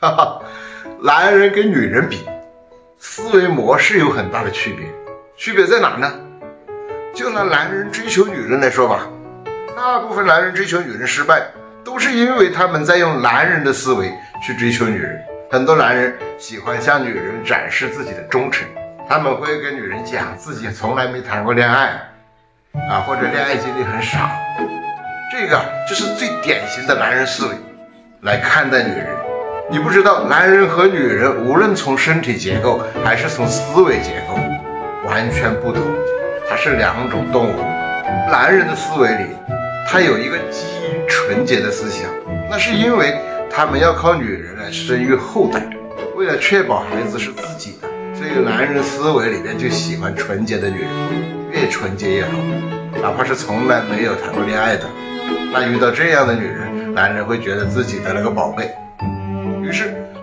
哈哈，男人跟女人比，思维模式有很大的区别。区别在哪呢？就拿男人追求女人来说吧，大部分男人追求女人失败，都是因为他们在用男人的思维去追求女人。很多男人喜欢向女人展示自己的忠诚，他们会跟女人讲自己从来没谈过恋爱，啊，或者恋爱经历很少。这个就是最典型的男人思维来看待女人。你不知道，男人和女人无论从身体结构还是从思维结构，完全不同。它是两种动物。男人的思维里，他有一个基因纯洁的思想，那是因为他们要靠女人来生育后代。为了确保孩子是自己的，所以男人思维里面就喜欢纯洁的女人，越纯洁越好，哪怕是从来没有谈过恋爱的。那遇到这样的女人，男人会觉得自己得了个宝贝。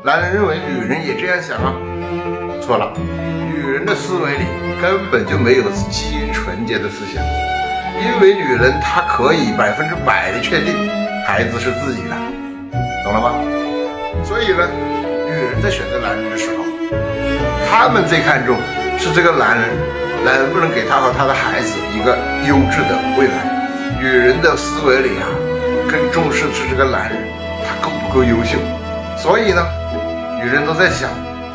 男人认为女人也这样想啊，错了。女人的思维里根本就没有基因纯洁的思想，因为女人她可以百分之百的确定孩子是自己的，懂了吗？所以呢，女人在选择男人的时候，她们最看重是这个男人能不能给她和她的孩子一个优质的未来。女人的思维里啊，更重视是这个男人他够不够优秀。所以呢，女人都在想，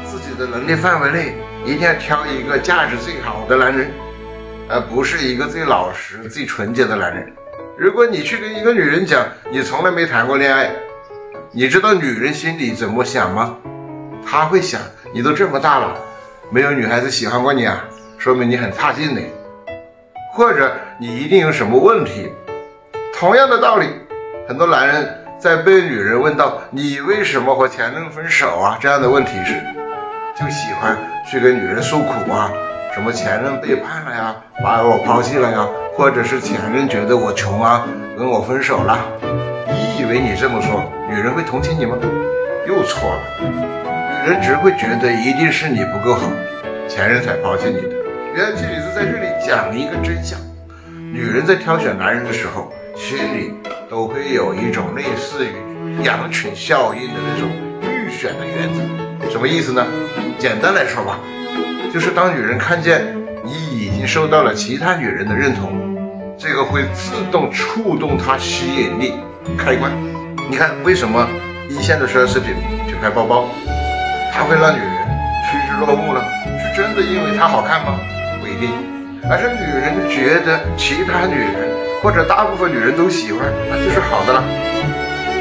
自己的能力范围内一定要挑一个价值最好的男人，而不是一个最老实、最纯洁的男人。如果你去跟一个女人讲你从来没谈过恋爱，你知道女人心里怎么想吗？她会想，你都这么大了，没有女孩子喜欢过你啊，说明你很差劲呢，或者你一定有什么问题。同样的道理，很多男人。在被女人问到你为什么和前任分手啊这样的问题时，就喜欢去跟女人诉苦啊，什么前任背叛了呀，把我抛弃了呀，或者是前任觉得我穷啊，跟我分手了。你以为你这么说，女人会同情你吗？又错了，女人只会觉得一定是你不够好，前任才抛弃你的。元气李子在这里讲一个真相：女人在挑选男人的时候，心里。都会有一种类似于羊群效应的那种预选的原则，什么意思呢？简单来说吧，就是当女人看见你已经受到了其他女人的认同，这个会自动触动她吸引力开关。你看，为什么一线的奢侈品就开包包，它会让女人趋之若鹜呢？是真的因为它好看吗？不一定，而是女人觉得其他女人。或者大部分女人都喜欢，那就是好的了。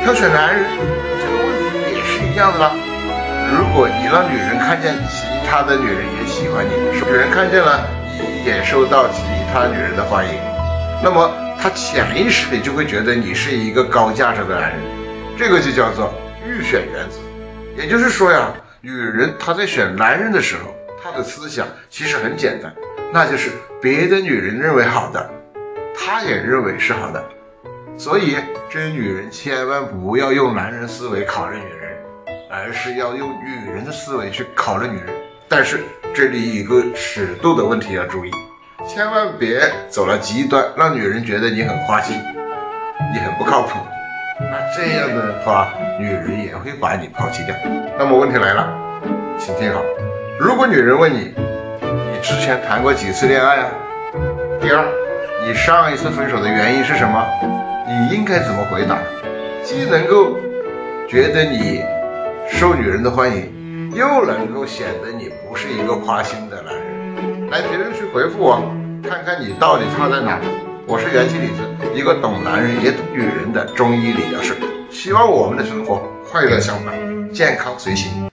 挑选男人这个问题也是一样的啦。如果你让女人看见其他的女人也喜欢你，女人看见了你也受到其他女人的欢迎，那么她潜意识里就会觉得你是一个高价值的男人。这个就叫做预选原则。也就是说呀，女人她在选男人的时候，她的思想其实很简单，那就是别的女人认为好的。他也认为是好的，所以这女人千万不要用男人思维考虑女人，而是要用女人的思维去考虑女人。但是这里有个尺度的问题要注意，千万别走了极端，让女人觉得你很花心，你很不靠谱。那这样的话，女人也会把你抛弃掉。那么问题来了，请听好，如果女人问你，你之前谈过几次恋爱啊？第二。你上一次分手的原因是什么？你应该怎么回答？既能够觉得你受女人的欢迎，又能够显得你不是一个花心的男人。来评论区回复我，看看你到底差在哪。我是元气李子，一个懂男人也懂女人的中医理疗师。希望我们的生活快乐相伴，健康随行。